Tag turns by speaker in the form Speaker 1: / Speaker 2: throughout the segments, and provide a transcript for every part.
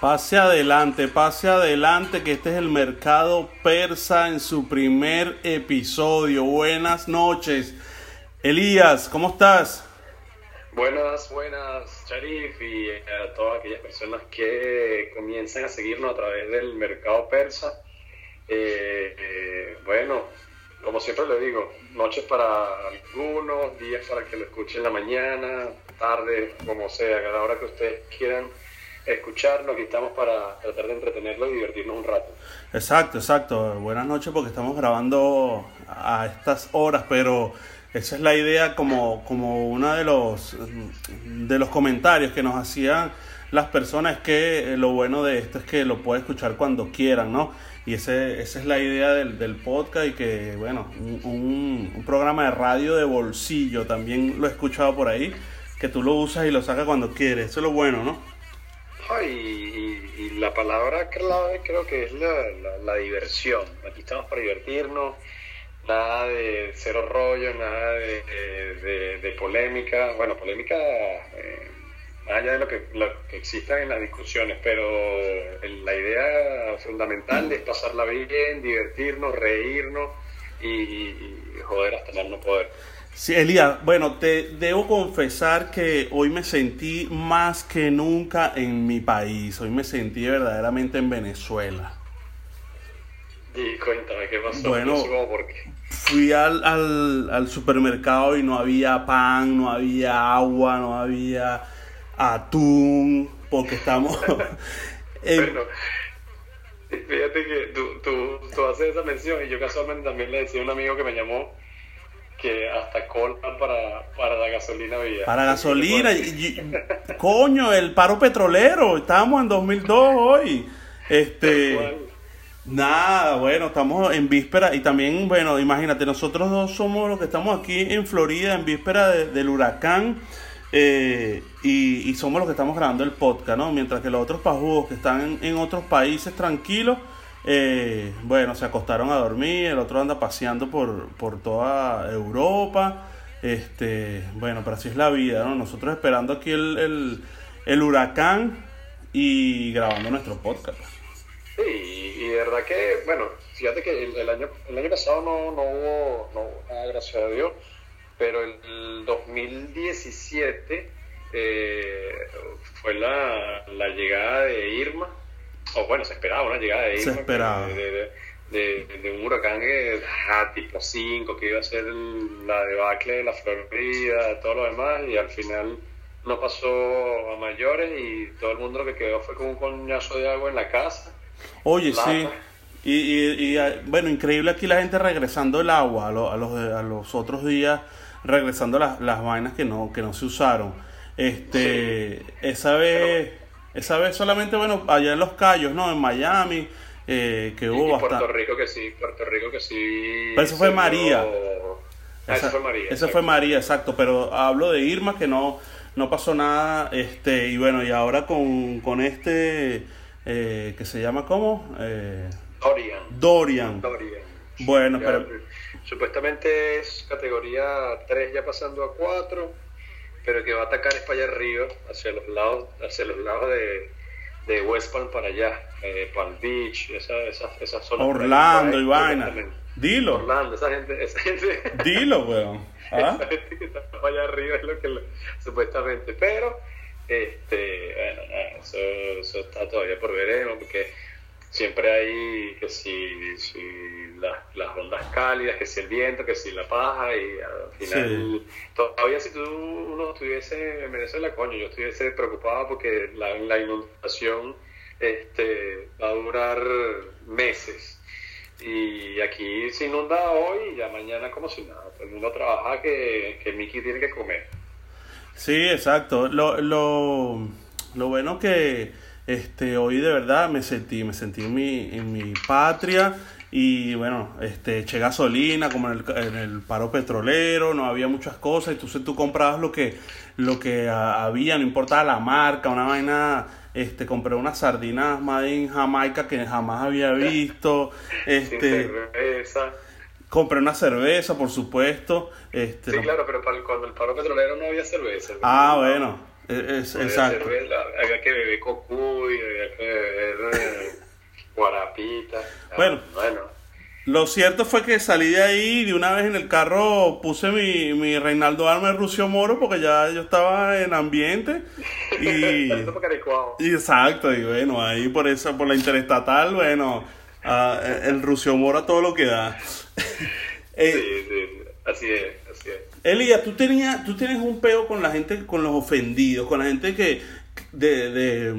Speaker 1: Pase adelante, pase adelante, que este es el mercado persa en su primer episodio. Buenas noches. Elías, ¿cómo estás?
Speaker 2: Buenas, buenas, Sharif, y a todas aquellas personas que comienzan a seguirnos a través del mercado persa. Eh, eh, bueno, como siempre le digo, noches para algunos, días para que lo escuchen en la mañana, tarde, como sea, a la hora que ustedes quieran escucharnos, aquí estamos para tratar de entretenerlo y divertirnos un rato.
Speaker 1: Exacto, exacto. Buenas noches porque estamos grabando a estas horas, pero esa es la idea como, como uno de los, de los comentarios que nos hacían las personas que lo bueno de esto es que lo puede escuchar cuando quieran, ¿no? Y ese, esa es la idea del, del podcast y que, bueno, un, un, programa de radio de bolsillo, también lo he escuchado por ahí, que tú lo usas y lo sacas cuando quieres, eso es lo bueno, ¿no?
Speaker 2: Y, la palabra clave creo que es la, la, diversión. Aquí estamos para divertirnos, nada de cero rollo, nada de, polémica. Bueno, polémica eh, más allá de lo que, lo que exista en las discusiones, pero la idea fundamental es pasarla bien, divertirnos, reírnos y joder hasta no poder.
Speaker 1: Sí, Elías, bueno, te debo confesar que hoy me sentí más que nunca en mi país, hoy me sentí verdaderamente en Venezuela.
Speaker 2: Y cuéntame, ¿qué pasó?
Speaker 1: Bueno, fui al, al, al, supermercado y no había pan, no había agua, no había atún, porque estamos...
Speaker 2: bueno, fíjate que tú, tú, tú haces esa mención y yo casualmente también le decía a un amigo que me llamó que hasta cola para, para la gasolina había.
Speaker 1: Para gasolina, coño, el paro petrolero, estamos en 2002 hoy. Este, nada, bueno, estamos en víspera y también, bueno, imagínate, nosotros dos somos los que estamos aquí en Florida en víspera del huracán. Eh, y, y, somos los que estamos grabando el podcast, ¿no? Mientras que los otros pajudos que están en, en otros países tranquilos, eh, bueno, se acostaron a dormir, el otro anda paseando por, por toda Europa. Este, bueno, pero así es la vida, ¿no? Nosotros esperando aquí el, el, huracán y grabando nuestro podcast.
Speaker 2: Sí, y, de verdad que, bueno, fíjate que el, año, el año pasado no, no, hubo, no nada, gracias a Dios, pero el 2017 eh, fue la, la llegada de Irma o bueno, se esperaba una llegada de
Speaker 1: Se esperaba.
Speaker 2: De, de, un huracán que, ah, tipo 5, que iba a ser la debacle de la Florida, todo lo demás, y al final no pasó a mayores y todo el mundo lo que quedó fue con un coñazo de agua en la casa.
Speaker 1: Oye, sí. Y, y, y, ah, bueno, increíble aquí la gente regresando el agua a, los, a los otros días, regresando las, las vainas que no, que no se usaron. Este, esa vez... Esa vez solamente, bueno, allá en Los Cayos, ¿no? En Miami, eh, que hubo
Speaker 2: y Puerto Rico que sí, Puerto Rico que sí.
Speaker 1: Pero eso fue María.
Speaker 2: Ah, esa, fue María.
Speaker 1: Esa fue María, exacto. Pero hablo de Irma, que no, no pasó nada. este Y bueno, y ahora con, con este, eh, que se llama ¿cómo?
Speaker 2: Eh, Dorian.
Speaker 1: Dorian.
Speaker 2: Dorian.
Speaker 1: Bueno, pero...
Speaker 2: Supuestamente es categoría 3 ya pasando a 4 pero que va a atacar es para allá arriba, hacia los lados, hacia los lados de, de West Palm para allá, eh, Palm Beach, esa, esa, esa zona.
Speaker 1: Orlando y vaina. Dilo.
Speaker 2: Orlando, esa gente, esa gente.
Speaker 1: Dilo, weón.
Speaker 2: ¿Ah? Esa gente que está para allá arriba es lo que supuestamente, pero este, bueno, eso, eso está todavía por veremos, porque siempre hay que si, si las, las, ondas cálidas, que si el viento, que si la paja y al final todavía si tú uno estuviese en Venezuela, coño, yo estuviese preocupado porque la, la inundación este, va a durar meses. Y aquí se inunda hoy y ya mañana como si nada. Todo el mundo trabaja que, que Mickey tiene que comer.
Speaker 1: Sí, exacto. Lo, lo, lo bueno que este, hoy de verdad me sentí, me sentí en mi, en mi patria y bueno, este, eché gasolina como en el, en el paro petrolero, no había muchas cosas, entonces tú comprabas lo que, lo que había, no importaba la marca, una vaina, este, compré unas sardinas made in Jamaica que jamás había visto, este, compré una cerveza, por supuesto, este,
Speaker 2: sí, claro, pero cuando el paro petrolero no había cerveza.
Speaker 1: Ah, bueno, Es, exacto.
Speaker 2: había que beber cocuy, había que beber eh, guarapita.
Speaker 1: Bueno, bueno. Lo cierto fue que salí de ahí y de una vez en el carro puse mi, mi Reinaldo Arma Rucio Moro porque ya yo estaba en ambiente y, y exacto y bueno ahí por eso por la interestatal bueno el Rucio Moro a todo lo que da
Speaker 2: eh, sí, sí, así es.
Speaker 1: Elías, tú tenías, tú tienes un peo con la gente, con los ofendidos, con la gente que de, de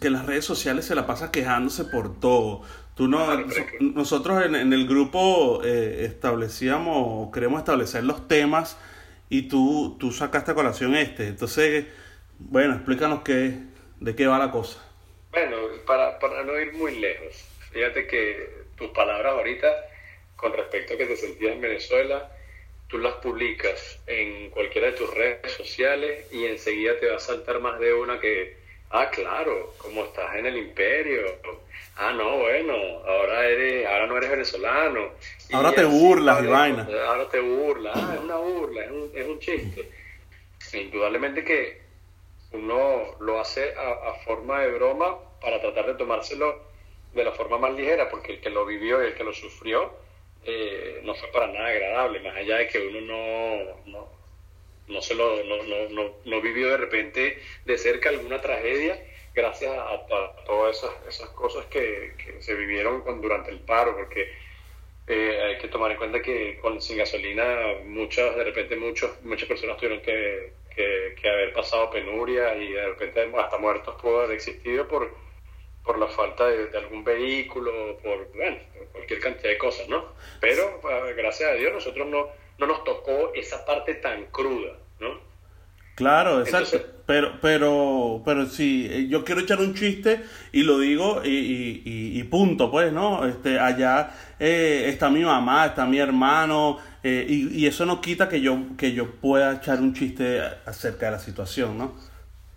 Speaker 1: que las redes sociales se la pasa quejándose por todo. Tú no, nosotros en, en, el grupo eh, establecíamos, queremos establecer los temas y tú, tú sacaste a colación este. Entonces, bueno, explícanos qué, de qué va la cosa.
Speaker 2: Bueno, para, para no ir muy lejos, fíjate que tus palabras ahorita con respecto a que te sentías en Venezuela, tú las publicas en cualquiera de tus redes sociales y enseguida te va a saltar más de una que, ah, claro, como estás en el imperio, ah, no, bueno, ahora eres, ahora no eres venezolano.
Speaker 1: ahora te burlas y vaina.
Speaker 2: Ahora te burlas, ah, es una burla, es un, es un chiste. Indudablemente que uno lo hace a, a, forma de broma para tratar de tomárselo de la forma más ligera, porque el que lo vivió y el que lo sufrió eh, no fue para nada agradable, más allá de que uno no, no, no, se lo, no, no, no, vivió de repente de cerca alguna tragedia gracias a, todas esas, esas cosas que, que, se vivieron durante el paro, porque eh, hay que tomar en cuenta que con sin gasolina muchas, de repente muchos, muchas personas tuvieron que, que, que haber pasado penuria y de repente hasta muertos pudo haber existido por por la falta de, algún vehículo, por, bueno, cualquier cantidad de cosas, ¿no? Pero ah, gracias a Dios nosotros no, no nos tocó esa parte tan cruda, ¿no?
Speaker 1: Claro, exacto. pero, pero, pero si eh, yo quiero echar un chiste y lo digo y, y, punto, pues, ¿no? Este, allá eh, está mi mamá, está mi hermano eh, y, y, eso no quita que yo, que yo pueda echar un chiste acerca de la situación, ¿no?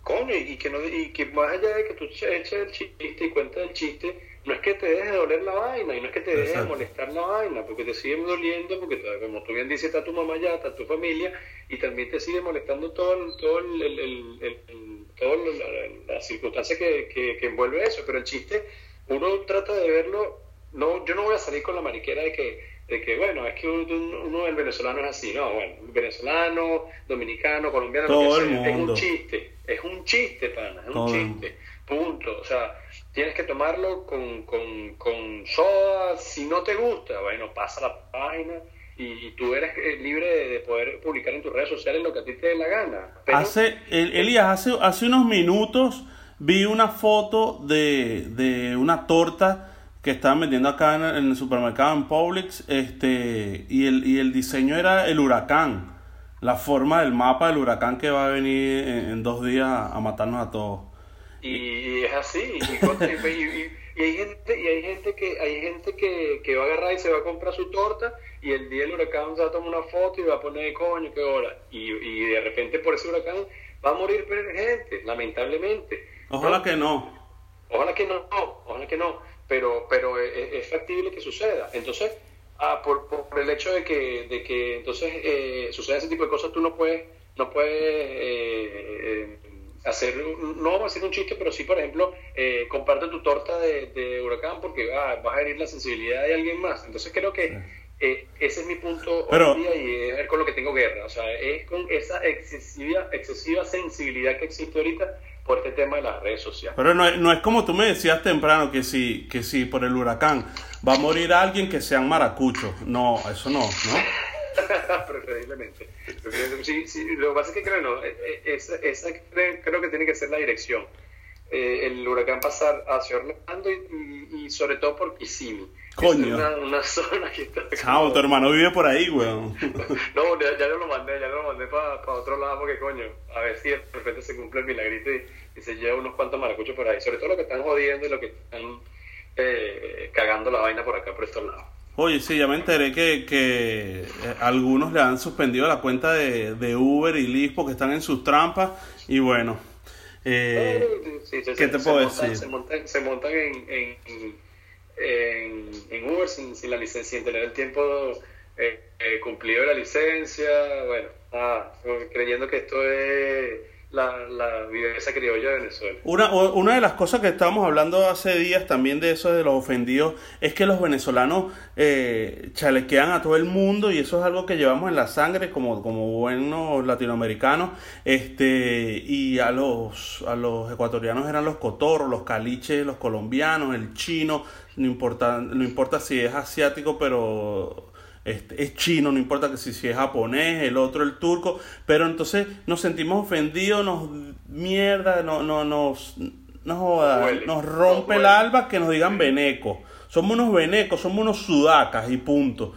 Speaker 2: Coño, y que, no, y que más allá de que tú eches el chiste y cuentes el chiste, no es que te deje de doler la vaina y no es que te deje de molestar la vaina, porque te sigue doliendo, porque como tú bien dices, está tu mamá ya, está tu familia, y también te sigue molestando todo, todo el, el, el, toda la, la, circunstancia que, que, que, envuelve eso, pero el chiste, uno trata de verlo, no yo no voy a salir con la mariquera de que de que, bueno, es que uno, el venezolano es así, no, bueno, venezolano, dominicano, colombiano,
Speaker 1: Todo
Speaker 2: es
Speaker 1: un
Speaker 2: chiste, es un chiste, pana, es un chiste, punto, o sea, tienes que tomarlo con, con, con soda, si no te gusta, bueno, pasa la página y, tú eres eh, libre de, poder publicar en tus redes sociales lo que a ti te dé la gana.
Speaker 1: Hace, Elías, hace, hace unos minutos vi una foto de, de una torta que estaban vendiendo acá en el, supermercado en Publix, este, y el, y el diseño era el huracán, la forma del mapa del huracán que va a venir en, dos días a matarnos a todos.
Speaker 2: Y, es así, y, hay gente, y hay gente que, hay gente que, que va a agarrar y se va a comprar su torta, y el día del huracán se va a tomar una foto y va a poner coño, qué hora, y, y de repente por ese huracán va a morir gente, lamentablemente.
Speaker 1: Ojalá que no.
Speaker 2: Ojalá que no, ojalá que no pero, pero es, factible que suceda. Entonces, ah, por, por, el hecho de que, de que entonces eh, suceda ese tipo de cosas, tú no puedes, no puedes eh, eh, hacer, no vamos a hacer un chiste, pero sí, por ejemplo, eh, comparte tu torta de, de huracán porque ah, vas a herir la sensibilidad de alguien más. Entonces creo que eh, ese es mi punto hoy día y es con lo que tengo guerra. O sea, es con esa excesiva, excesiva sensibilidad que existe ahorita por este tema de las redes sociales.
Speaker 1: Pero no, no es como tú me decías temprano que si, que si por el huracán va a morir alguien que sean maracuchos. No, eso no, ¿no?
Speaker 2: Preferiblemente. Sí, sí, lo que pasa es que creo, no, eh, eh, esa, esa creo que tiene que ser la dirección. Eh, el huracán pasar hacia Orlando y, y, sobre todo por Kissimmee.
Speaker 1: Coño.
Speaker 2: una, una, zona que está.
Speaker 1: Chao, tu hermano vive por ahí, weón.
Speaker 2: no, ya, ya, lo mandé, ya lo mandé para pa otro lado porque, coño, a ver si de repente se cumple el milagrito y, y, se lleva unos cuantos maracuchos por ahí. Sobre todo los que están jodiendo y los que están eh, cagando la vaina por acá, por estos lados.
Speaker 1: Oye, sí, ya me enteré que, que eh, algunos le han suspendido la cuenta de, de Uber y Lyft porque están en sus trampas y bueno eh, ¿Qué te puedo decir?
Speaker 2: se montan, se montan en, en, en, Uber sin, sin, la licencia, sin tener el tiempo eh, eh, cumplido de la licencia, bueno, ah, creyendo que esto es la, la viveza criolla de Venezuela.
Speaker 1: Una, una de las cosas que estábamos hablando hace días también de eso de los ofendidos es que los venezolanos eh, chalequean a todo el mundo y eso es algo que llevamos en la sangre como, como buenos latinoamericanos este y a los a los ecuatorianos eran los cotorros, los caliches, los colombianos, el chino, no importa, no importa si es asiático pero este, es chino, no importa que si, si, es japonés, el otro el turco, pero entonces nos sentimos ofendidos, nos mierda, no, no, nos, nos, nos rompe el alba que nos digan veneco. Somos unos venecos, somos unos sudacas y punto.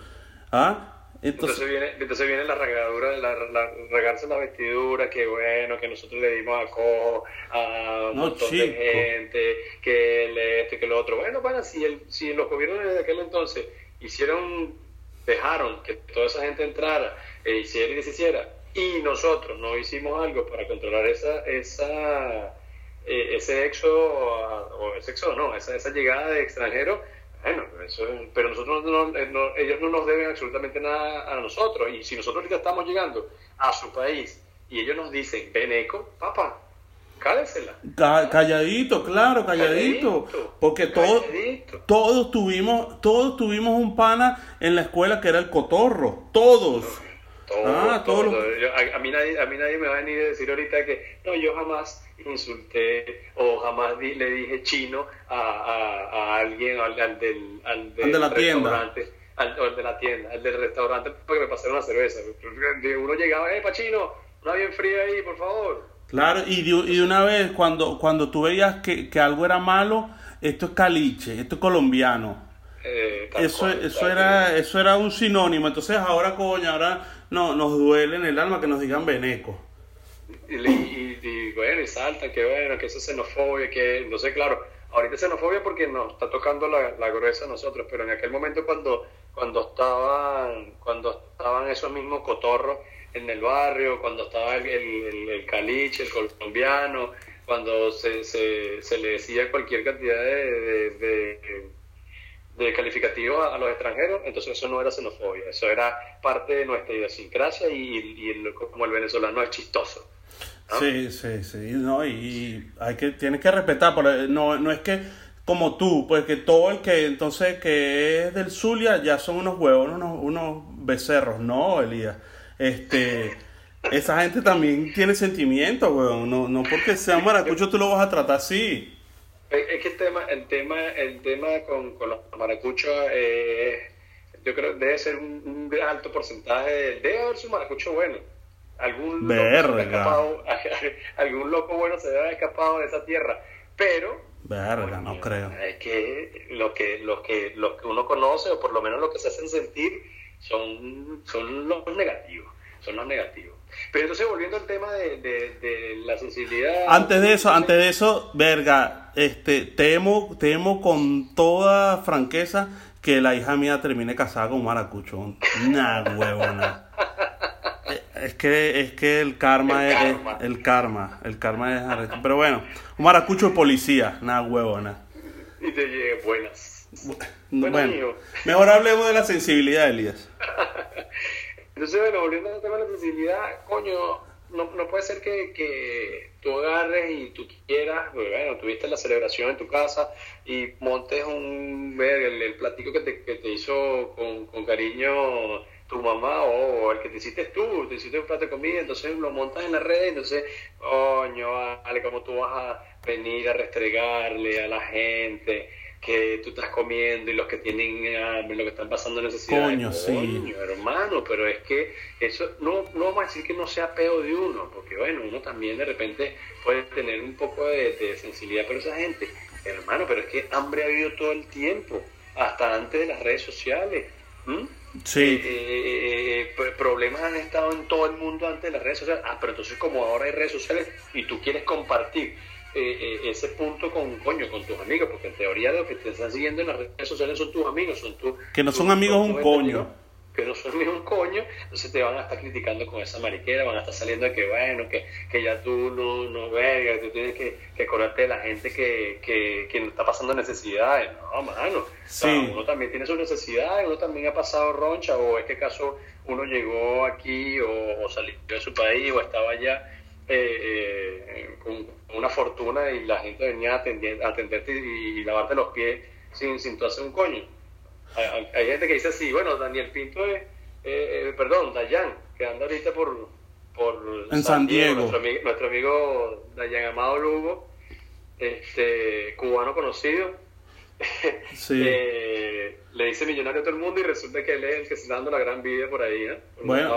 Speaker 1: ¿Ah?
Speaker 2: Entonces, viene, entonces viene la regadura, la, la, regarse la vestidura, que bueno, que nosotros le dimos a cojo a un montón de gente, que esto y que lo otro. Bueno, bueno, si, el, si los gobiernos de aquel entonces hicieron dejaron que toda esa gente entrara e hiciera y deshiciera, y nosotros no hicimos algo para controlar esa, esa, eh, ese éxodo, o ese éxodo no, esa, esa llegada de extranjeros, bueno, eso, pero nosotros no, ellos no nos deben absolutamente nada a nosotros, y si nosotros ahorita estamos llegando a su país y ellos nos dicen, ven eco, papá, Cálesela.
Speaker 1: calladito, claro, calladito. porque todos, todos tuvimos, todos tuvimos un pana en la escuela que era el cotorro. Todos.
Speaker 2: ah, todos. a, mí nadie, a mí nadie me va a venir a decir ahorita que no, yo jamás insulté o jamás le dije chino a, a, alguien, al, del, al del,
Speaker 1: de la tienda.
Speaker 2: Al, de la tienda, al del restaurante, porque me pasaron una cerveza. Uno llegaba, eh, pachino, una bien fría ahí, por favor.
Speaker 1: Claro, y de, y una vez cuando, cuando tú veías que, que, algo era malo, esto es caliche, esto es colombiano. Eh, eso eso era eso era un sinónimo. Entonces ahora, coño, ahora no, nos duele en el alma que nos digan veneco.
Speaker 2: Y, y, bueno, y saltan, que bueno, que eso es xenofobia, que no sé, claro, ahorita es xenofobia porque nos está tocando la, la gruesa a nosotros, pero en aquel momento cuando, cuando estaban, cuando estaban esos mismos cotorros en el barrio, cuando estaba el, el, caliche, el colombiano, cuando se, se, se, le decía cualquier cantidad de, de, calificativos a, los extranjeros, entonces eso no era xenofobia, eso era parte de nuestra idiosincrasia y, y como el venezolano es chistoso.
Speaker 1: Sí, sí, sí, no, y hay que, tienes que respetar, no, no es que como tú, pues que todo el que entonces que es del Zulia ya son unos huevos, unos, unos becerros, no, Elías. Este, esa gente también tiene sentimientos, weón. No, no porque sea maracucho tú lo vas a tratar así.
Speaker 2: Es que el tema, el tema, el tema con, con los maracuchos, eh, yo creo debe ser un, alto porcentaje. Debe haber su maracucho bueno. Algún loco, escapado, algún loco bueno se debe haber escapado de esa tierra. Pero
Speaker 1: Verga, no creo.
Speaker 2: Es que lo que, lo que, lo que uno conoce, o por lo menos lo que se hacen sentir, son, son los negativos, son los negativos. Pero entonces volviendo al tema de, de, la sensibilidad...
Speaker 1: Antes de eso, antes de eso, verga, este, temo, temo con toda franqueza que la hija mía termine casada con un maracucho. Nah, huevona. Eh, es que, es que el karma es, el karma, el karma es pero bueno, un maracucho de policía, nada huevona.
Speaker 2: Y te llegue buenas.
Speaker 1: Bueno, mejor hablemos de la sensibilidad, Elías.
Speaker 2: Entonces, bueno, volviendo al tema de la sensibilidad, coño, no, no puede ser que, que tú agarres y tú quieras, bueno, tuviste la celebración en tu casa y montes un, el, el platico que te, que te hizo con, con cariño tu mamá o el que te hiciste tú, te hiciste un plato de comida, entonces lo montas en la red y entonces, coño, vale, como tú vas a venir a restregarle a la gente que tú estás comiendo y los que tienen hambre, lo que están pasando necesidad.
Speaker 1: Coño, sí.
Speaker 2: hermano, pero es que eso no, no vamos a decir que no sea peo de uno, porque bueno, uno también de repente puede tener un poco de, sensibilidad, pero esa gente, hermano, pero es que hambre ha habido todo el tiempo, hasta antes de las redes sociales.
Speaker 1: Sí.
Speaker 2: Eh, eh, eh, problemas han estado en todo el mundo antes de las redes sociales. Ah, pero entonces como ahora hay redes sociales y tú quieres compartir eh, eh, ese punto con coño, con tus amigos, porque en teoría lo que te están siguiendo en las redes sociales son tus amigos, son tus...
Speaker 1: Que no son amigos un coño.
Speaker 2: que no son amigos un coño, entonces te van a estar criticando con esa mariquera, van a estar saliendo de que bueno, que, que ya tú no, no que tú tienes que, que acordarte de la gente que, que, que está pasando necesidades. No, mano. uno también tiene sus necesidades, uno también ha pasado roncha, o en este caso uno llegó aquí o, o salió de su país o estaba allá eh, con una fortuna y la gente venía a, atender, atenderte y, lavarte los pies sin, sin tú hacer un coño. Hay, gente que dice así, bueno, Daniel Pinto es, perdón, Dayan, que anda ahorita por, por
Speaker 1: en San Diego.
Speaker 2: Nuestro, amigo, nuestro amigo Dayan Amado Lugo, este, cubano conocido. Sí. le dice millonario a todo el mundo y resulta que él es el que está dando la gran vida por ahí, ¿eh?
Speaker 1: bueno,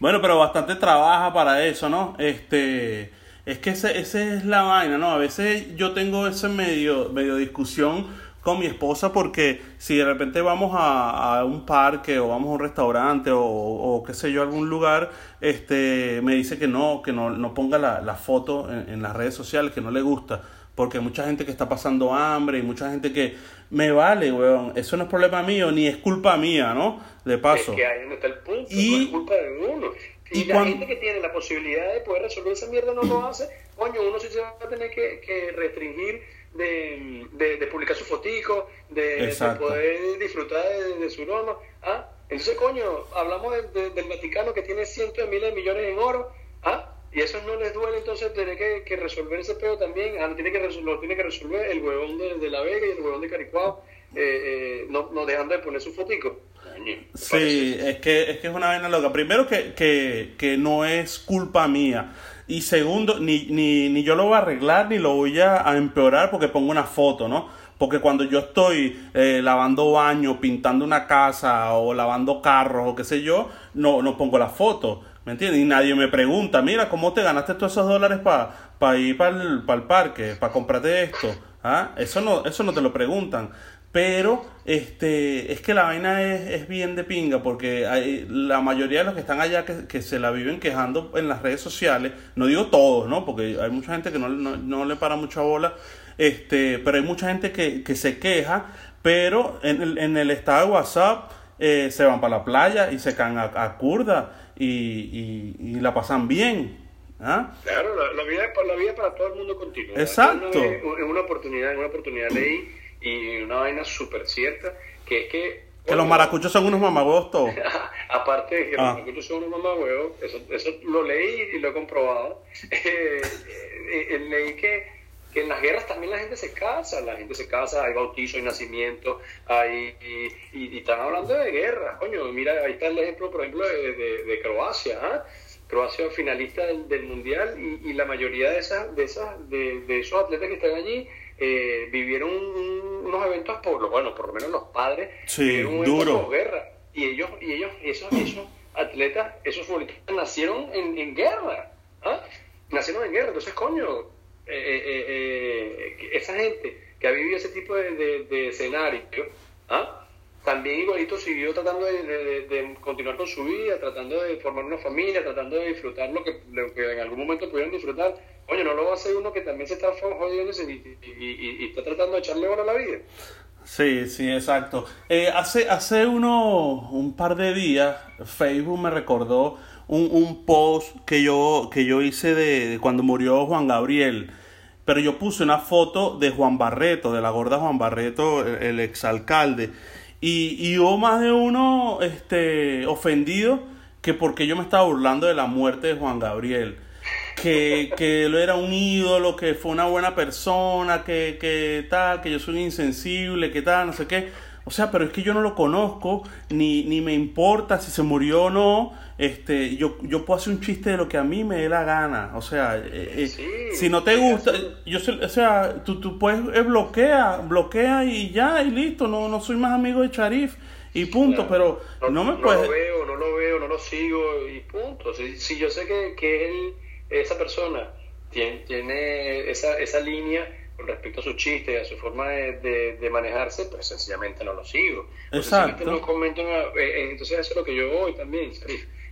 Speaker 1: bueno, pero bastante trabaja para eso, ¿no? Este, es que ese, ese es la vaina, ¿no? A veces yo tengo ese medio, medio discusión con mi esposa porque si de repente vamos a, a un parque o vamos a un restaurante o, o, qué sé yo, algún lugar, este, me dice que no, que no, no ponga la, la foto en, en las redes sociales, que no le gusta porque mucha gente que está pasando hambre y mucha gente que me vale, weón, eso no es problema mío ni es culpa mía, ¿no? De paso.
Speaker 2: Es que ahí no está el punto, y, no es culpa de uno. Y, la gente que tiene la posibilidad de poder resolver esa mierda no lo hace, coño, uno sí se va a tener que, que restringir de, de, publicar su fotico, de, poder disfrutar de, su horno. ¿ah? Entonces, coño, hablamos del Vaticano que tiene cientos de miles de millones en oro, ¿ah? Y eso no les duele, entonces tener que, resolver ese pedo también. Ah, tiene que lo tiene que resolver el huevón de, La Vega y el huevón de Caricuao, eh, eh, no, no dejando de poner su fotico.
Speaker 1: Sí, es que, es que es una vaina loca. Primero que, que, que no es culpa mía. Y segundo, ni, ni, ni yo lo voy a arreglar ni lo voy a, empeorar porque pongo una foto, ¿no? Porque cuando yo estoy eh, lavando baño, pintando una casa o lavando carros o qué sé yo, no, no pongo la foto. ¿Me entiendes? Y nadie me pregunta, mira, ¿cómo te ganaste todos esos dólares para ir para el, parque, para comprarte esto? ¿Ah? Eso, no, eso no te lo preguntan. Pero este, es que la vaina es, bien de pinga, porque hay, la mayoría de los que están allá que, se la viven quejando en las redes sociales, no digo todos, ¿no? Porque hay mucha gente que no, le para mucha bola, este, pero hay mucha gente que, que se queja, pero en el, en el estado de WhatsApp eh, se van para la playa y se caen a, a curda y, y, la pasan bien.
Speaker 2: ¿ah? Claro, la, vida, la vida para todo el mundo continúa.
Speaker 1: Exacto.
Speaker 2: Es una, oportunidad, una oportunidad leí y una vaina súper cierta, que es que...
Speaker 1: Que los maracuchos son unos mamagüevos todos.
Speaker 2: Aparte de que los ah. maracuchos son unos mamagüevos, eso, eso lo leí y lo he comprobado. Eh, eh, eh, leí que que en las guerras también la gente se casa, la gente se casa, hay bautizo, hay nacimiento, hay, y, están hablando de guerra, coño, mira, ahí está el ejemplo, por ejemplo, de, de, Croacia, ¿ah? Croacia finalista del, Mundial y, la mayoría de esas, de esas, de, de esos atletas que están allí eh, vivieron unos eventos por, bueno, por lo menos los padres
Speaker 1: vivieron duro.
Speaker 2: guerra y ellos, y ellos, esos, esos atletas, esos futbolistas nacieron en, en guerra, ¿ah? nacieron en guerra, entonces coño, eh, eh, eh, esa gente que ha vivido ese tipo de, de, escenario, ¿ah? también igualito siguió tratando de, continuar con su vida, tratando de formar una familia, tratando de disfrutar lo que, lo que en algún momento pudieron disfrutar. Oye, no lo va a hacer uno que también se está jodiendo y, está tratando de echarle bola a la vida.
Speaker 1: Sí, sí, exacto. hace hace uno, un par de días, Facebook me recordó un, un post que yo, que yo hice de, cuando murió Juan Gabriel. Pero yo puse una foto de Juan Barreto, de la gorda Juan Barreto, el, exalcalde. Y, y hubo más de uno este, ofendido que porque yo me estaba burlando de la muerte de Juan Gabriel. Que, que él era un ídolo, que fue una buena persona, que, que tal, que yo soy insensible, que tal, no sé qué. O sea, pero es que yo no lo conozco, ni, ni me importa si se murió o no. Este, yo, yo puedo hacer un chiste de lo que a mí me dé la gana. O sea, eh, eh, si no te gusta, yo o sea, tú, tú puedes eh, bloquea, bloquea y ya, y listo. No, no soy más amigo de Charif y punto. Pero no, me puedes.
Speaker 2: No lo veo, no lo veo, no lo sigo y punto. Si, si yo sé que, que él, esa persona, tiene, tiene esa, esa línea con respecto a su chiste y a su forma de, de, manejarse, pues sencillamente no lo sigo.
Speaker 1: Exacto.
Speaker 2: No comento, eh, eh, entonces eso es lo que yo voy también,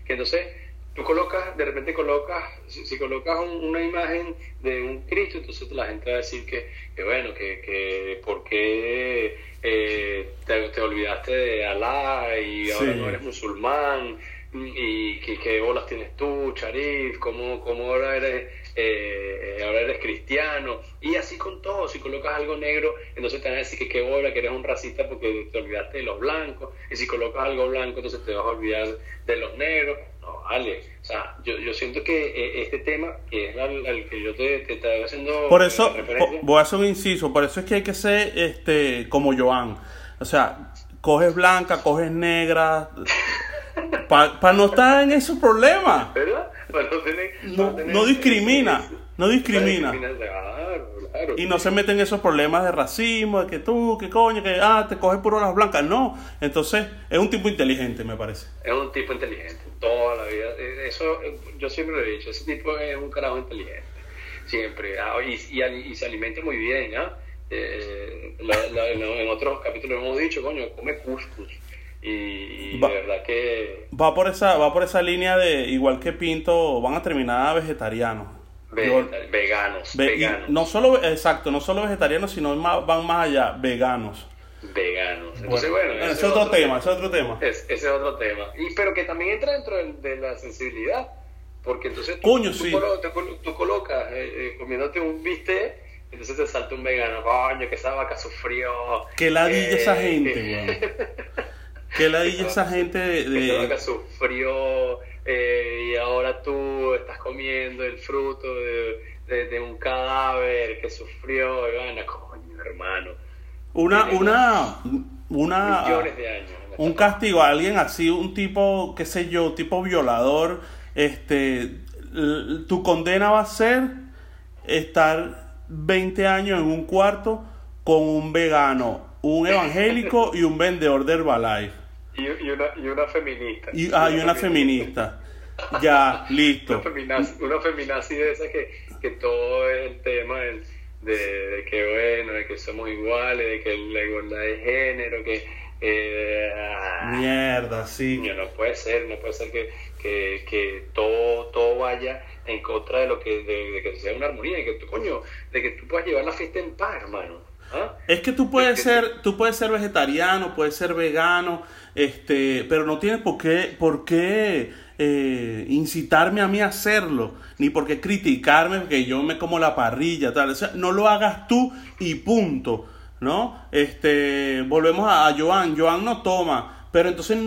Speaker 2: que entonces tú colocas, de repente colocas, si, colocas una imagen de un Cristo, entonces la gente va a decir que, que bueno, que, que por qué eh, te, olvidaste de Alá y ahora no eres musulmán y que, qué bolas tienes tú, Charif, cómo, cómo ahora eres eh, ahora eres cristiano, y así con todo, si colocas algo negro, entonces te van a decir que qué bola, que eres un racista porque te olvidaste de los blancos, y si colocas algo blanco, entonces te vas a olvidar de los negros. No, vale. O sea, yo, yo siento que eh, este tema, que es al, que yo te, te estaba haciendo.
Speaker 1: Por eso, voy a hacer un inciso, por eso es que hay que ser este como Joan. O sea, coges blanca, coges negra. Para no estar en esos problemas.
Speaker 2: ¿Verdad?
Speaker 1: no, no, discrimina. No discrimina. Y no se meten en esos problemas de racismo, de que tú, que coño, que ah, te coges puro las blancas. No. Entonces, es un tipo inteligente, me parece.
Speaker 2: Es un tipo inteligente, toda la vida. Eh, eso, eh, yo siempre lo he dicho, ese tipo es un carajo inteligente. Siempre. Ah, y, y, se alimenta muy bien, ¿ah? Eh, en otros capítulos hemos dicho, coño, come cuscus. Y, de verdad que...
Speaker 1: Va por, esa, va por esa línea de, igual que Pinto, van a terminar vegetarianos
Speaker 2: veganos, veganos.
Speaker 1: No solo, exacto, no solo vegetarianos, sino van más allá, veganos.
Speaker 2: Veganos. Entonces, bueno,
Speaker 1: ese es otro, tema, ese es otro tema.
Speaker 2: ese es otro tema. Y, pero que también entra dentro de, la sensibilidad. Porque entonces
Speaker 1: tú, Coño,
Speaker 2: tú, colocas eh, eh, comiéndote un bistec, entonces te salta un vegano. Coño, que esa vaca sufrió.
Speaker 1: Que ladilla esa eh, gente, Que ladilla esa gente de.
Speaker 2: de... Vaca sufrió eh, y ahora tú estás comiendo el fruto de, un cadáver que sufrió, y bueno, coño, hermano.
Speaker 1: Una, una, una,
Speaker 2: millones de años.
Speaker 1: Un castigo a alguien así, un tipo, qué sé yo, tipo violador, este, tu condena va a ser estar 20 años en un cuarto con un vegano, un evangélico y un vendedor de Herbalife.
Speaker 2: Y, una, y una feminista.
Speaker 1: Y, ah, y una feminista. ya, listo.
Speaker 2: Una feminazi, una feminazi de esa que, que todo es el tema de, de, que, bueno, de que somos iguales, de que la igualdad de género, que... Eh,
Speaker 1: Mierda, sí.
Speaker 2: No puede ser, no puede ser que, que, que todo, todo vaya en contra de lo que de, que sea una armonía, de que tú, coño, de que tú puedas llevar la fiesta en paz, hermano.
Speaker 1: Es que tú puedes ser, tú puedes ser vegetariano, puedes ser vegano, este, pero no tienes por qué, por qué eh, incitarme a mí a hacerlo, ni por qué criticarme que yo me como la parrilla, tal. O sea, no lo hagas tú y punto, ¿no? Este, volvemos a, a Joan. Joan no toma, pero entonces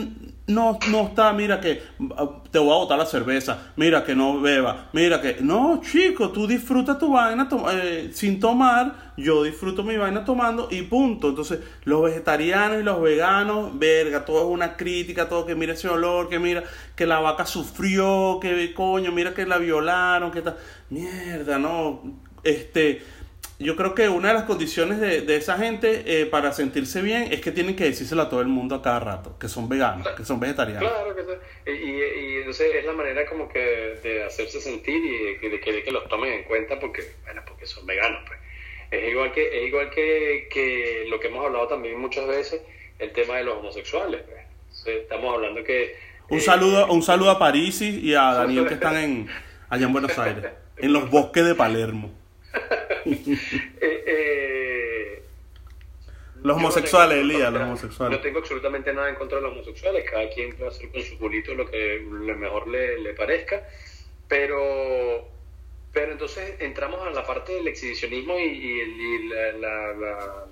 Speaker 1: no, no está, mira que ah, te voy a botar la cerveza, mira que no beba, mira que... No, chico, tú disfruta tu vaina eh, sin tomar, yo disfruto mi vaina tomando y punto. Entonces, los vegetarianos y los veganos, verga, todo es una crítica, todo que mira ese olor, que mira que la vaca sufrió, que coño, mira que la violaron, que tal... Mierda, no, este yo creo que una de las condiciones de, de esa gente eh, para sentirse bien es que tienen que decírselo a todo el mundo a cada rato, que son veganos, que son vegetarianos.
Speaker 2: Claro, que y, y, entonces es la manera como que de hacerse sentir y de, que, que los tomen en cuenta porque, bueno, porque son veganos. Pues. Es igual, que, es igual que, que lo que hemos hablado también muchas veces, el tema de los homosexuales. Pues. estamos hablando que...
Speaker 1: Un, eh, saludo, un saludo a París y a Daniel que están en, allá en Buenos Aires, en los bosques de Palermo.
Speaker 2: Eh, eh,
Speaker 1: los homosexuales, Elías, los homosexuales.
Speaker 2: No tengo absolutamente nada en contra de los homosexuales, cada quien puede hacer con su culito lo que mejor le, le, parezca, pero pero entonces entramos a la parte del exhibicionismo y, la,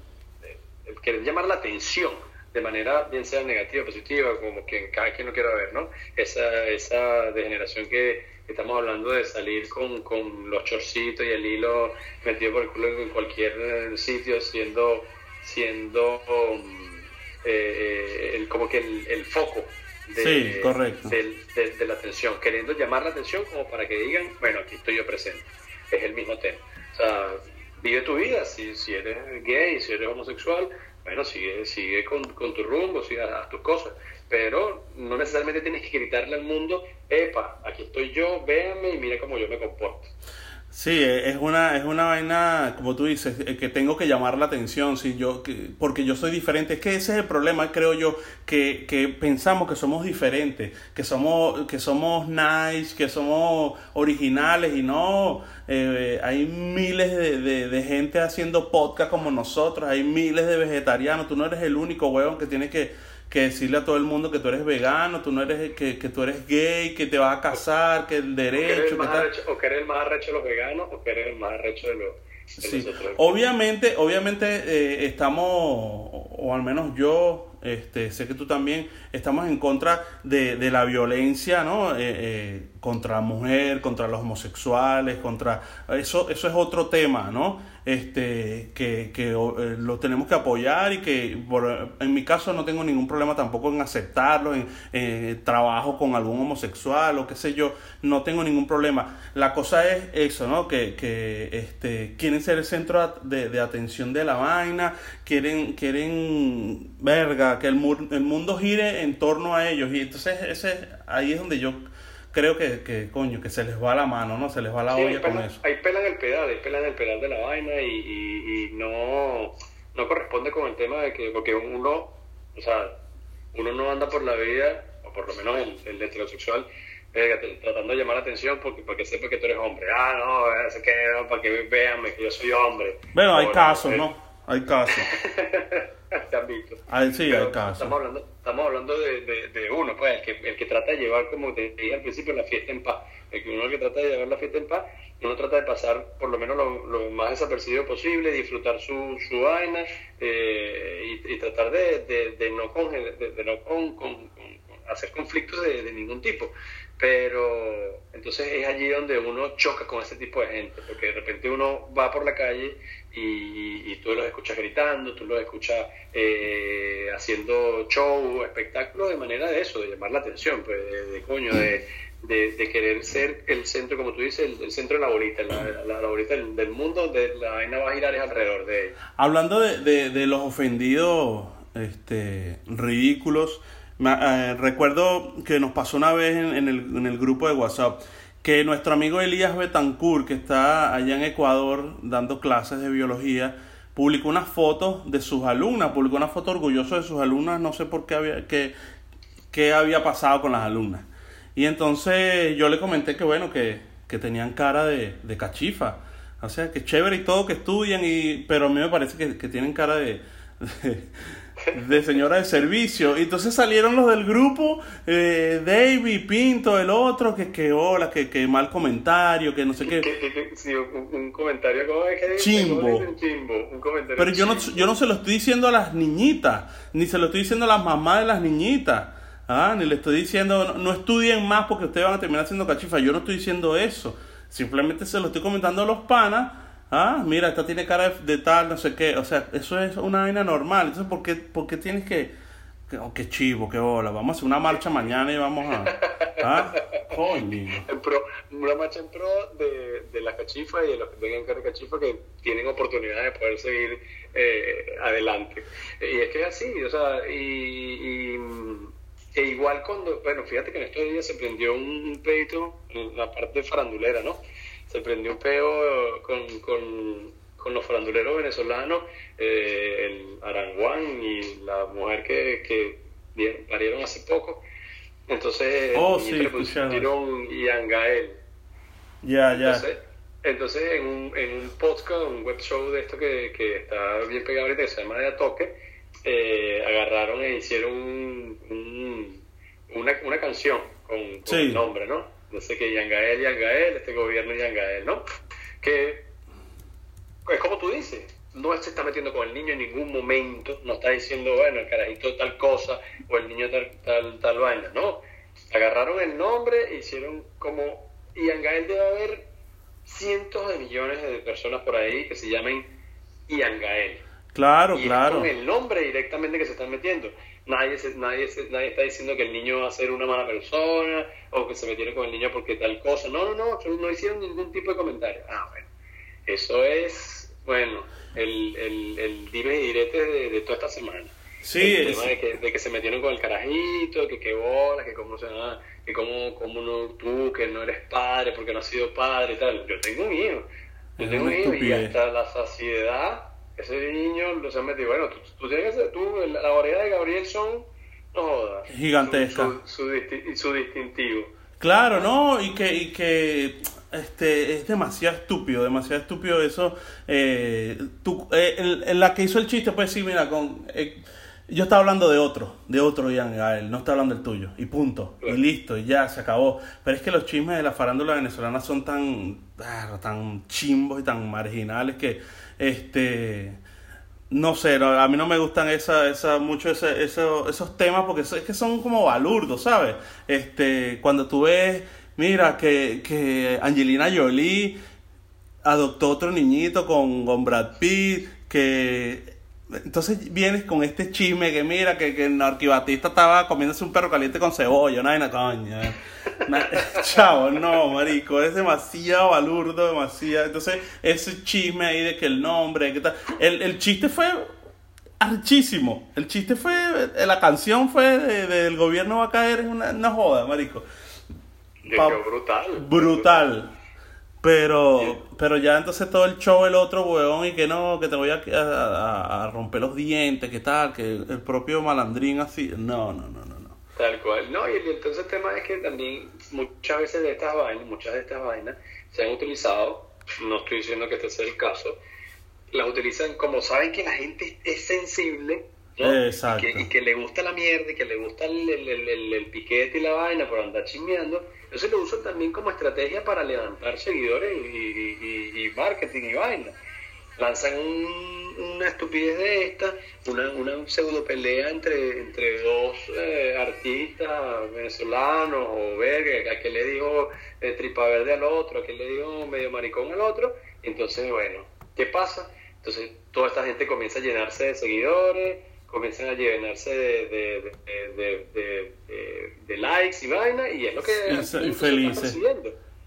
Speaker 2: el querer llamar la atención de manera bien sea negativa positiva, como que cada quien lo quiera ver, ¿no? Esa, esa degeneración que estamos hablando de salir con, con los chorcitos y el hilo metido por el culo en cualquier eh, sitio, siendo, siendo um, eh, el, como que el, foco
Speaker 1: de, correcto.
Speaker 2: De, la atención, queriendo llamar la atención como para que digan, bueno, aquí estoy yo presente. Es el mismo tema. O sea, vive tu vida, si, si eres gay, si eres homosexual, bueno, sigue, sigue con, con tu rumbo, sigue haz tus cosas pero no necesariamente tienes que gritarle al mundo, epa, aquí estoy yo, véanme y mira cómo yo me comporto.
Speaker 1: Sí, es una, es una vaina, como tú dices, eh, que tengo que llamar la atención, sí, yo, porque yo soy diferente. Es que ese es el problema, creo yo, que, que pensamos que somos diferentes, que somos, que somos nice, que somos originales y no, eh, hay miles de, de, de, gente haciendo podcast como nosotros, hay miles de vegetarianos, tú no eres el único huevón que tiene que que decirle a todo el mundo que tú eres vegano, tú no eres que, que tú eres gay, que te vas a casar, que el derecho,
Speaker 2: o que, eres el más arrecho, de los veganos o que eres el más arrecho de los
Speaker 1: sí. Obviamente, obviamente eh, estamos, o al menos yo, este, sé que tú también, estamos en contra de, de la violencia, ¿no? Eh, eh, contra la mujer, contra los homosexuales, contra... Eso, eso es otro tema, ¿no? Este, que, que eh, lo tenemos que apoyar y que por, en mi caso no tengo ningún problema tampoco en aceptarlo, en, eh, trabajo con algún homosexual o qué sé yo, no tengo ningún problema. La cosa es eso, ¿no? Que, que este, quieren ser el centro de, de atención de la vaina, quieren, quieren, verga, que el, el mundo gire en torno a ellos y entonces ese, ahí es donde yo creo que, que, coño, que se les va la mano, ¿no? Se les va la olla con eso.
Speaker 2: Ahí pelan el pedal, ahí pelan el pedal de la vaina y, y, no, no corresponde con el tema de que, porque uno, o sea, uno no anda por la vida, o por lo menos el, el heterosexual, eh, tratando de llamar la atención porque, para que sepa que tú eres hombre. Ah, no, es que, para que vean que yo soy hombre.
Speaker 1: Bueno, hay casos, ¿no? Hay casos.
Speaker 2: Te han visto.
Speaker 1: sí, hay casos.
Speaker 2: Estamos hablando, estamos hablando de, de, de, uno, pues, el que, el que trata de llevar, como te dije al principio, la fiesta en paz. El que uno que trata de llevar la fiesta en paz, uno trata de pasar por lo menos lo, lo más desapercibido posible, disfrutar su, su vaina eh, y, y, tratar de, de, no, con, de, no con, con, hacer conflictos de, ningún tipo. Pero entonces es allí donde uno choca con ese tipo de gente, porque de repente uno va por la calle y, y tú los escuchas gritando, tú los escuchas eh, haciendo show, espectáculos de manera de eso, de llamar la atención, pues de, coño, de, de, querer ser el centro, como tú dices, el, centro de la bolita, la, la, bolita del, mundo, donde la vaina va a girar es alrededor de él.
Speaker 1: Hablando de, de, los ofendidos este, ridículos, eh, recuerdo que nos pasó una vez en, el, en el grupo de WhatsApp que nuestro amigo Elías Betancourt, que está allá en Ecuador dando clases de biología, publicó una foto de sus alumnas, publicó una foto orgulloso de sus alumnas, no sé por qué había, qué, qué había pasado con las alumnas. Y entonces yo le comenté que bueno, que, que tenían cara de, de cachifa. O sea, que chévere y todo, que estudian, y, pero a mí me parece que, que tienen cara de señora de servicio. Y entonces salieron los del grupo, eh, David, Pinto, el otro, que, que hola, que, que mal comentario, que no sé qué.
Speaker 2: sí, un, comentario como es que
Speaker 1: chimbo. Pero yo no, yo no se lo estoy diciendo a las niñitas, ni se lo estoy diciendo a las mamás de las niñitas. Ah, ni le estoy diciendo, no, estudien más porque ustedes van a terminar siendo cachifa. Yo no estoy diciendo eso. Simplemente se lo estoy comentando a los panas ah, mira, esta tiene cara de, tal, no sé qué, o sea, eso es una vaina normal, entonces, ¿por qué, por qué tienes que, oh, qué chivo, qué bola, vamos a hacer una marcha mañana y vamos a, ah,
Speaker 2: coño. una marcha en pro de, de la cachifa y de los que tengan cara de cachifa que tienen oportunidad de poder seguir eh, adelante. Y es que es así, o sea, y, y e igual cuando, bueno, fíjate que en estos días se prendió un peito en la parte farandulera, ¿no? Se prendió un peo con, con, con los faranduleros venezolanos, eh, el Aranguán y la mujer que, que parieron hace poco. Entonces,
Speaker 1: oh, sí,
Speaker 2: pusieron Ian Gael.
Speaker 1: Ya, ya.
Speaker 2: Entonces, entonces en, un, en un podcast, un web show de esto que, que está bien pegado ahorita, se llama De Toque, eh, agarraron e hicieron un, una, una canción con, con el nombre, ¿no? No sé qué, Yangael, Yangael, este gobierno Yangael, ¿no? Que es como tú dices, no se está metiendo con el niño en ningún momento, no está diciendo, bueno, el carajito tal cosa o el niño tal, tal, tal vaina, no. Agarraron el nombre e hicieron como, y Yangael debe haber cientos de millones de personas por ahí que se llamen Yangael.
Speaker 1: Claro, claro.
Speaker 2: con el nombre directamente que se están metiendo nadie, nadie, nadie está diciendo que el niño va a ser una mala persona o que se metieron con el niño porque tal cosa. No, no, no, no hicieron ningún tipo de comentario. Ah, bueno. Eso es, bueno, el, el, el dime y direte de, toda esta semana.
Speaker 1: Sí,
Speaker 2: el tema de que, de que se metieron con el carajito, que qué bola, que cómo se llama, que cómo, cómo no, tú, que no eres padre porque no has sido padre y tal. Yo tengo un hijo. Yo tengo un hijo y hasta la saciedad ese niño lo se ha metido. Bueno, tú, tú tienes que ser, tú, la variedad de Gabriel son, no jodas.
Speaker 1: Gigantesca.
Speaker 2: Su, su, distintivo.
Speaker 1: Claro, ¿no? Y que, y que este, es demasiado estúpido, demasiado estúpido eso. Eh, tú, eh, en, la que hizo el chiste, pues sí, mira, con... Eh, yo estaba hablando de otro, de otro Ian Gael, no estaba hablando del tuyo, y punto, y listo, y ya, se acabó. Pero es que los chismes de la farándula venezolana son tan, ah, tan chimbos y tan marginales que este no sé, a mí no me gustan esa, esa, mucho ese, esos temas porque es que son como balurdos, ¿sabes? Este, cuando tú ves, mira, que, que Angelina Jolie adoptó otro niñito con, con Brad Pitt, que entonces vienes con este chisme que mira que, que el arquibatista estaba comiéndose un perro caliente con cebolla, no hay una coña. Chavo, no, marico, es demasiado balurdo, demasiado. Entonces, ese chisme ahí de que el nombre, que tal. El, el chiste fue archísimo. El chiste fue, la canción fue del gobierno va a caer en una, una joda, marico.
Speaker 2: brutal.
Speaker 1: Brutal. Pero, pero ya entonces todo el show el otro huevón y que no, que te voy a, a, romper los dientes, que tal, que el propio malandrín así. No, no, no, no. no.
Speaker 2: Tal cual. No, y entonces el tema es que también muchas veces de estas vainas, muchas de estas vainas se han utilizado, no estoy diciendo que este sea el caso, las utilizan como saben que la gente es sensible.
Speaker 1: Exacto.
Speaker 2: Y, que, le gusta la mierda y que le gusta el, el, el, el piquete y la vaina por andar chismeando entonces lo usan también como estrategia para levantar seguidores y, marketing y vaina. Lanzan una estupidez de esta, una, una pseudo pelea entre, entre dos eh, artistas venezolanos o verga, a que le dijo eh, tripa verde al otro, a que le dijo medio maricón al otro. Entonces, bueno, ¿qué pasa? Entonces toda esta gente comienza a llenarse de seguidores, comienzan a llenarse de, de, de, likes y vaina, y es lo que
Speaker 1: y, felices.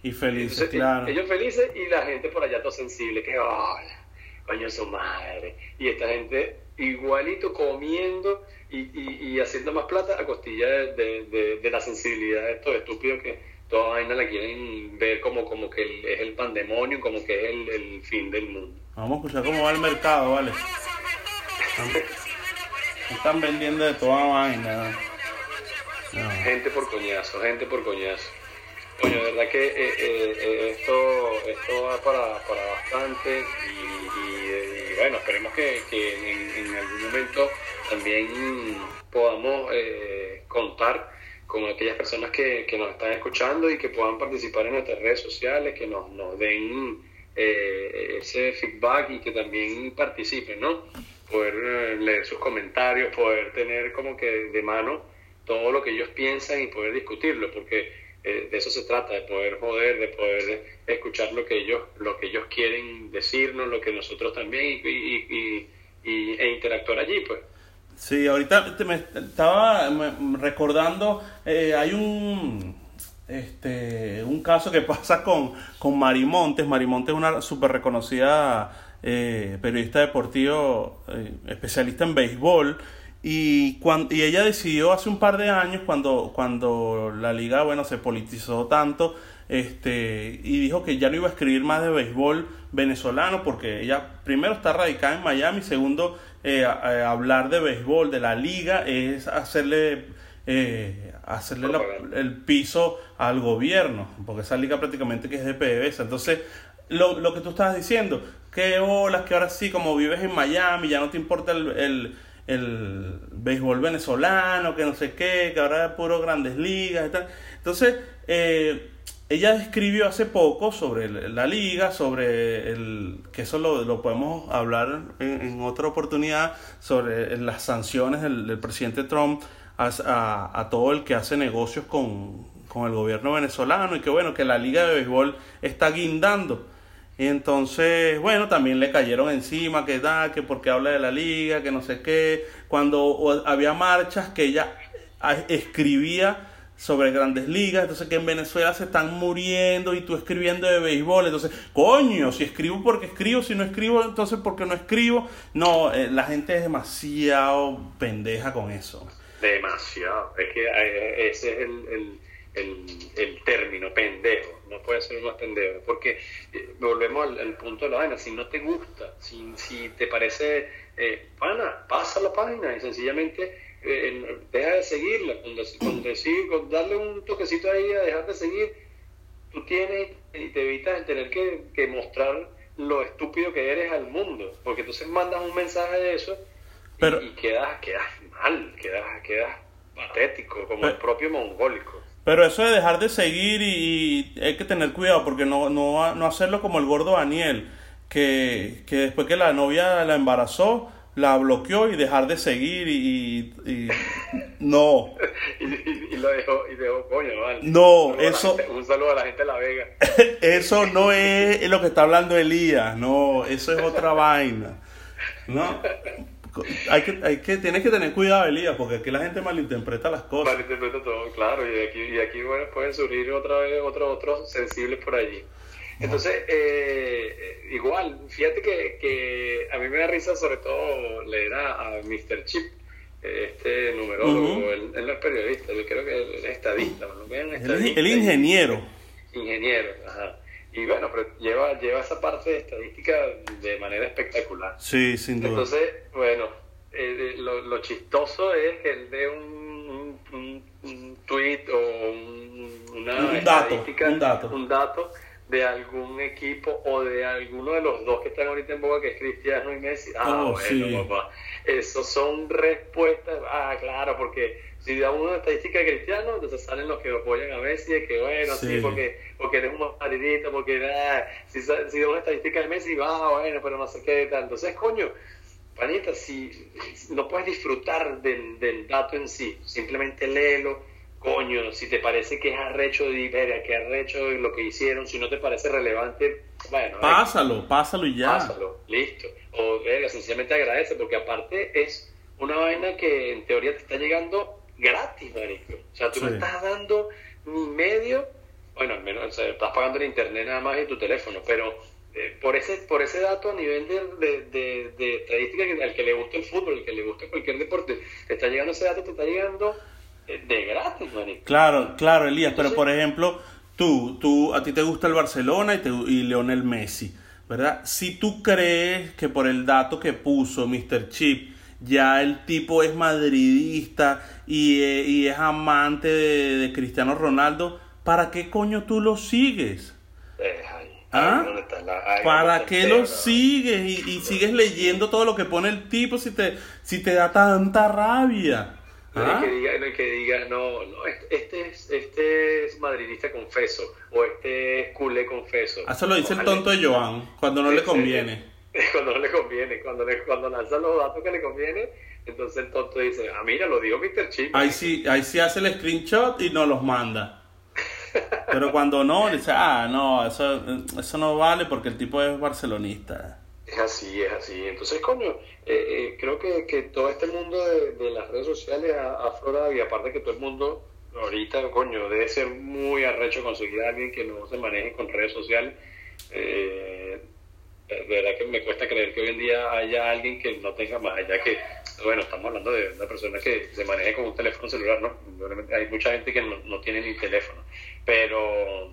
Speaker 1: Y felices, claro.
Speaker 2: Ellos felices y la gente por allá todo sensible, que hola, coño su madre. Y esta gente igualito comiendo y, y, y haciendo más plata a costilla de, la sensibilidad de estos estúpidos que toda vaina la quieren ver como, como que es el pandemonio, como que es el, el fin del mundo.
Speaker 1: Vamos a escuchar cómo va el mercado, ¿vale? Están vendiendo de toda vaina.
Speaker 2: Gente por coñazo, gente por coñazo. Coño, de verdad que eh, eh, eh, esto, esto va para, para bastante y, bueno, esperemos que, en, algún momento también podamos contar con aquellas personas que, que, nos están escuchando y que puedan participar en nuestras redes sociales, que nos, nos den ese feedback y que también participen, ¿no? Poder eh, leer sus comentarios, poder tener como que de mano todo lo que ellos piensan y poder discutirlo, porque eh, de eso se trata, de poder joder, de poder escuchar lo que ellos, lo que ellos quieren decirnos, lo que nosotros también y, e interactuar allí, pues.
Speaker 1: Sí, ahorita me estaba recordando, eh, hay un este un caso que pasa con, con Marimontes. Marimontes es una súper reconocida eh, periodista deportivo, eh, especialista en béisbol. Y, cuando, y ella decidió hace un par de años, cuando, cuando la liga bueno, se politizó tanto, este, y dijo que ya no iba a escribir más de béisbol venezolano, porque ella primero está radicada en Miami, segundo, eh, hablar de béisbol, de la liga, es hacerle, hacerle el piso al gobierno, porque esa liga prácticamente que es de PDVSA. Entonces, lo, lo que tú estabas diciendo, que olas, que ahora sí, como vives en Miami, ya no te importa el, el, el béisbol venezolano, que no sé qué, que ahora es puro grandes ligas y tal. Entonces, eh, ella escribió hace poco sobre la liga, sobre el, que eso lo, lo podemos hablar en, otra oportunidad, sobre las sanciones del, presidente Trump a, a, todo el que hace negocios con, con el gobierno venezolano y que bueno, que la liga de béisbol está guindando. Y entonces, bueno, también le cayeron encima, que da, que porque habla de la liga, que no sé qué. Cuando había marchas que ella escribía sobre grandes ligas, entonces que en Venezuela se están muriendo y tú escribiendo de béisbol, entonces, coño, si escribo porque escribo, si no escribo, entonces porque no escribo. No, eh, la gente es demasiado pendeja con eso.
Speaker 2: Demasiado, es que eh, ese es el, el, término pendejo, no puede ser más pendejo, porque eh, volvemos al, punto de la vaina, si no te gusta, si, si te parece eh, pana, pasa la página y sencillamente eh, deja de seguirla, con, decir, con darle un toquecito ahí a dejar de seguir, tú tienes y te evitas el tener que, que mostrar lo estúpido que eres al mundo, porque entonces mandas un mensaje de eso y, quedas, quedas mal, quedas, quedas patético, como el propio mongólico.
Speaker 1: Pero eso de dejar de seguir y, hay que tener cuidado porque no, no, no hacerlo como el gordo Daniel, que, que después que la novia la embarazó, la bloqueó y dejar de seguir y, y, no.
Speaker 2: y, lo dejó, y dejó, coño, vale.
Speaker 1: No, eso.
Speaker 2: un saludo a la gente de La Vega.
Speaker 1: eso no es lo que está hablando Elías, no, eso es otra vaina. No. Hay que, hay que, tienes que tener cuidado, Elías, porque aquí la gente malinterpreta las cosas.
Speaker 2: Malinterpreta todo, claro, y aquí, y aquí bueno, pueden surgir otra vez otros otros sensibles por allí. Entonces, eh, igual, fíjate que, que, a mí me da risa sobre todo leer a, Mr. Chip, este numerólogo, él, no es periodista, yo creo que es estadista,
Speaker 1: El, ingeniero.
Speaker 2: Ingeniero, ajá. Y bueno, pero lleva, lleva esa parte de estadística de manera espectacular.
Speaker 1: Sí, sin duda.
Speaker 2: Entonces, bueno, eh, lo, lo, chistoso es que él dé un, un, un, tweet o una estadística,
Speaker 1: un dato.
Speaker 2: Un dato de algún equipo o de alguno de los dos que están ahorita en boga, que es Cristiano y Messi. Ah, oh, bueno, papá. Esos son respuestas. Ah, claro, porque si da una estadística de Cristiano, entonces salen los que apoyan a Messi, de que bueno, sí, porque, porque eres un madridista, porque ah, si, si da una estadística de Messi, va, ah, bueno, pero no sé qué tal. Entonces, coño, panita, si no puedes disfrutar del, del dato en sí, simplemente léelo coño, si te parece que es arrecho de Iberia, que arrecho lo que hicieron, si no te parece relevante, bueno.
Speaker 1: Pásalo, pásalo y ya.
Speaker 2: Pásalo, listo. O verga, sencillamente agradece, porque aparte es una vaina que en teoría te está llegando gratis, marico. O sea, tú no estás dando ni medio, bueno, al menos estás pagando el internet nada más y tu teléfono, pero eh, por ese por ese dato a nivel de, de, de, estadística, al que le gusta el fútbol, al que le gusta cualquier deporte, te está llegando ese dato, te está llegando de gratis,
Speaker 1: Claro, claro, Elías, pero por ejemplo, tú, tú, a ti te gusta el Barcelona y, te, y Leonel Messi, ¿verdad? Si tú crees que por el dato que puso Mr. Chip, ya el tipo es madridista y, eh, y es amante de, Cristiano Ronaldo, ¿para qué coño tú lo sigues? ¿Ah? ¿Para qué lo sigues y, y, sigues leyendo todo lo que pone el tipo si te, si te da tanta rabia?
Speaker 2: No hay que diga, no, que diga, no, no, este es, este es madridista confeso, o este es culé confeso.
Speaker 1: Eso lo dice el tonto de Joan, cuando no le conviene.
Speaker 2: Cuando no le conviene, cuando, le, cuando lanza los datos que le conviene, entonces el tonto dice, ah, mira, lo dijo Mr. Chip.
Speaker 1: Ahí sí, ahí sí hace el screenshot y no los manda. Pero cuando no, dice, ah, no, eso, eso no vale porque el tipo es barcelonista.
Speaker 2: Es así, es así. Entonces, coño, eh, eh, creo que, que, todo este mundo de, las redes sociales ha, aflorado y aparte que todo el mundo ahorita, coño, debe ser muy arrecho conseguir a alguien que no se maneje con redes sociales. Eh, de verdad que me cuesta creer que hoy en día haya alguien que no tenga más allá que, bueno, estamos hablando de una persona que se maneje con un teléfono celular, ¿no? Hay mucha gente que no, no tiene ni teléfono, pero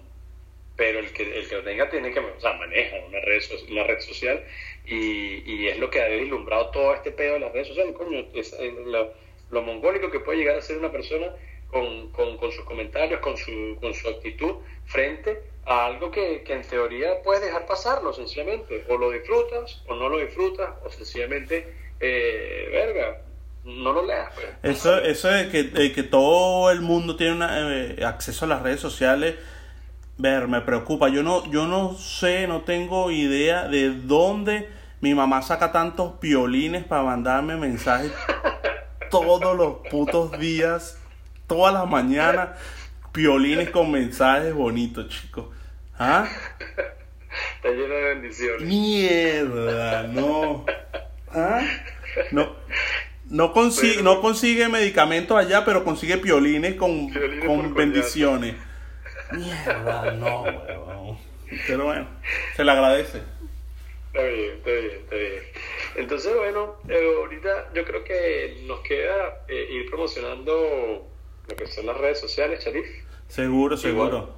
Speaker 2: pero el que, el que lo tenga tiene que, o sea, maneja una red, una red social y, y es lo que ha deslumbrado todo este pedo de las redes sociales, coño, eh, lo, lo, mongólico que puede llegar a ser una persona con, con, con sus comentarios, con su, con su actitud frente a algo que, que, en teoría puedes dejar pasarlo sencillamente, o lo disfrutas o no lo disfrutas, o sencillamente, eh, verga, no lo leas. Pues.
Speaker 1: Eso, eso de que, que todo el mundo tiene una, eh, acceso a las redes sociales Ver, me preocupa. Yo no, yo no sé, no tengo idea de dónde mi mamá saca tantos violines para mandarme mensajes todos los putos días, todas las mañanas. Violines con mensajes bonitos, chicos. ¿Ah?
Speaker 2: Está lleno de bendiciones.
Speaker 1: Mierda, no. ¿Ah? No. No consigue, no consigue medicamentos allá, pero consigue piolines con, con bendiciones. Mierda, no, huevón. Pero bueno, se le agradece.
Speaker 2: Está bien, está bien, está bien. Entonces, bueno, eh, ahorita yo creo que nos queda eh, ir promocionando lo que son las redes sociales, Charif.
Speaker 1: Seguro, seguro.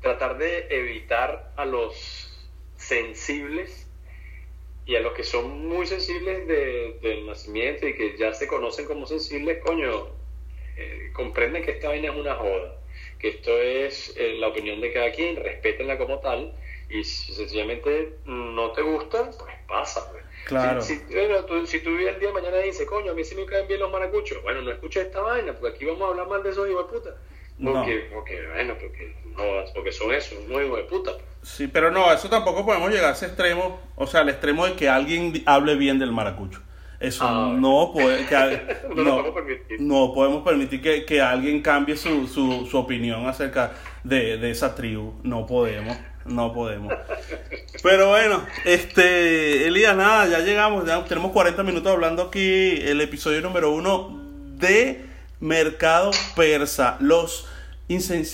Speaker 2: Tratar de evitar a los sensibles y a los que son muy sensibles de, del nacimiento y que ya se conocen como sensibles, coño, eh, comprenden que esta vaina es una joda que esto es eh, la opinión de cada quien, respétenla como tal, y si sencillamente no te gusta, pues pasa. Pues.
Speaker 1: Claro.
Speaker 2: Si, bueno, tú, si tú el día de mañana y dices, coño, a mí sí me caen bien los maracuchos, bueno, no escuches esta vaina, porque aquí vamos a hablar mal de esos hijos de puta. Porque, porque, bueno, porque, no, porque son esos, no hijos de puta.
Speaker 1: Sí, pero no, eso tampoco podemos llegar a ese extremo, o sea, al extremo de que alguien hable bien del maracucho. Eso
Speaker 2: Ah,
Speaker 1: no puede, que,
Speaker 2: No
Speaker 1: no,
Speaker 2: podemos permitir.
Speaker 1: no podemos permitir que, que alguien cambie su, su, su opinión acerca de, de esa tribu. No podemos, no podemos. Pero bueno, este, Elías, nada, ya llegamos, ya tenemos 40 minutos hablando aquí, el episodio número uno de Mercado Persa, los,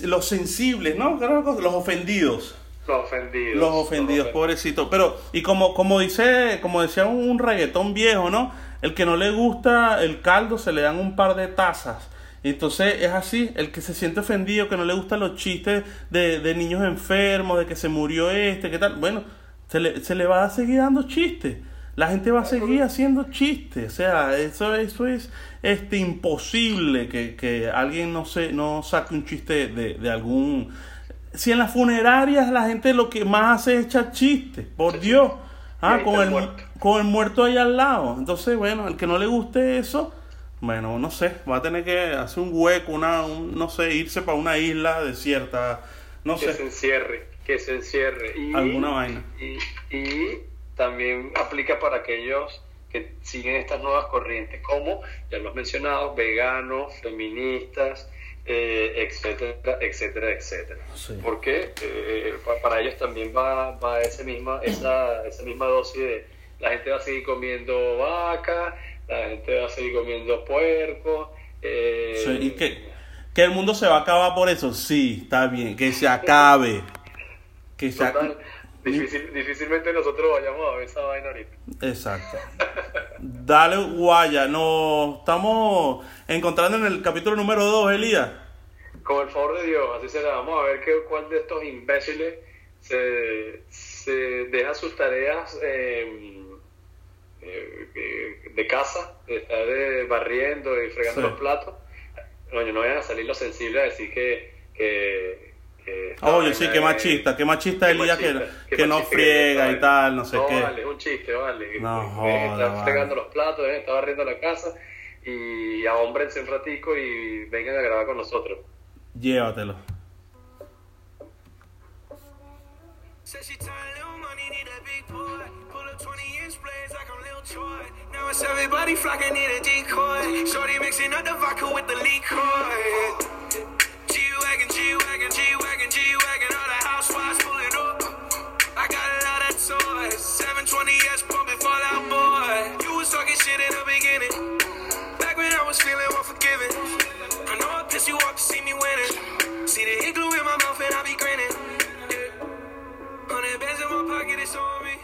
Speaker 1: los sensibles, ¿no? Los ofendidos.
Speaker 2: Los ofendidos.
Speaker 1: Los ofendidos, pobrecitos. Pero, y como, como dice, como decía un, un reggaetón viejo, ¿no? El que no le gusta el caldo se le dan un par de tazas. Entonces es así, el que se siente ofendido, que no le gustan los chistes de, de niños enfermos, de que se murió este, ¿qué tal? Bueno, se le, se le va a seguir dando chistes. La gente va a seguir haciendo chistes. O sea, eso, eso es este imposible que, que alguien no se, no saque un chiste de, de algún si en las funerarias la gente lo que más hace es echar chistes, por Dios, ah, con el,
Speaker 2: muerto.
Speaker 1: con el muerto ahí al lado. Entonces, bueno, el que no le guste eso, bueno, no sé, va a tener que hacer un hueco, una, un- no sé, irse para una isla desierta, no
Speaker 2: Que se
Speaker 1: sé,
Speaker 2: encierre, que se encierre. Y,
Speaker 1: alguna vaina.
Speaker 2: Y, y también aplica para aquellos que siguen estas nuevas corrientes, como ya lo has mencionado, veganos, feministas, eh, etcétera, etcétera, etcétera.
Speaker 1: Sí.
Speaker 2: Porque eh, pa- para ellos también va, va ese misma, esa, esa misma dosis de la gente va a seguir comiendo vaca, la gente va a seguir comiendo puerco. eh,
Speaker 1: Sí, y que, que el mundo se va a acabar por eso, sí, está bien, que se acabe. Que se acabe.
Speaker 2: Difícil- difícilmente nosotros vayamos a ver esa vaina ahorita.
Speaker 1: Exacto. Dale, guaya. Nos estamos encontrando en el capítulo número 2, Elías.
Speaker 2: Con el favor de Dios, así será. Vamos a ver qué, cuál de estos imbéciles se, se deja sus tareas eh, eh, eh, de casa, de estar eh, barriendo y fregando
Speaker 1: Sí.
Speaker 2: los platos. No vayan a salir los sensibles a decir que. que, que
Speaker 1: Oye, sí, qué
Speaker 2: es-
Speaker 1: machista, qué machista
Speaker 2: qué
Speaker 1: Elías que, que no friega
Speaker 2: que-
Speaker 1: y tal, no sé
Speaker 2: no,
Speaker 1: qué.
Speaker 2: vale, es un chiste, vale.
Speaker 1: No
Speaker 2: de
Speaker 1: joda,
Speaker 2: estar
Speaker 1: vale.
Speaker 2: fregando los platos, de estar barriendo la casa y ahómbrense un ratico y vengan a grabar con nosotros.
Speaker 1: Llévatelo.
Speaker 3: Said she tired, little money, need a big boy. Pull up 20 inch blades like I'm Lil Troy. Now it's everybody flocking, need a decoy. Shorty mixing up the vodka with the liquor. G-Wagon, G-Wagon, G-Wagon, G-Wagon, all the housewives pulling up. I got a lot of toys, 720S pumping Fallout Boy. You was talking shit in the beginning, back when I was feeling unforgiving. I know I pissed you off to see me winning, see the igloo in my mouth and I be grinning. Yeah. Hundred bands in my pocket, it's on me.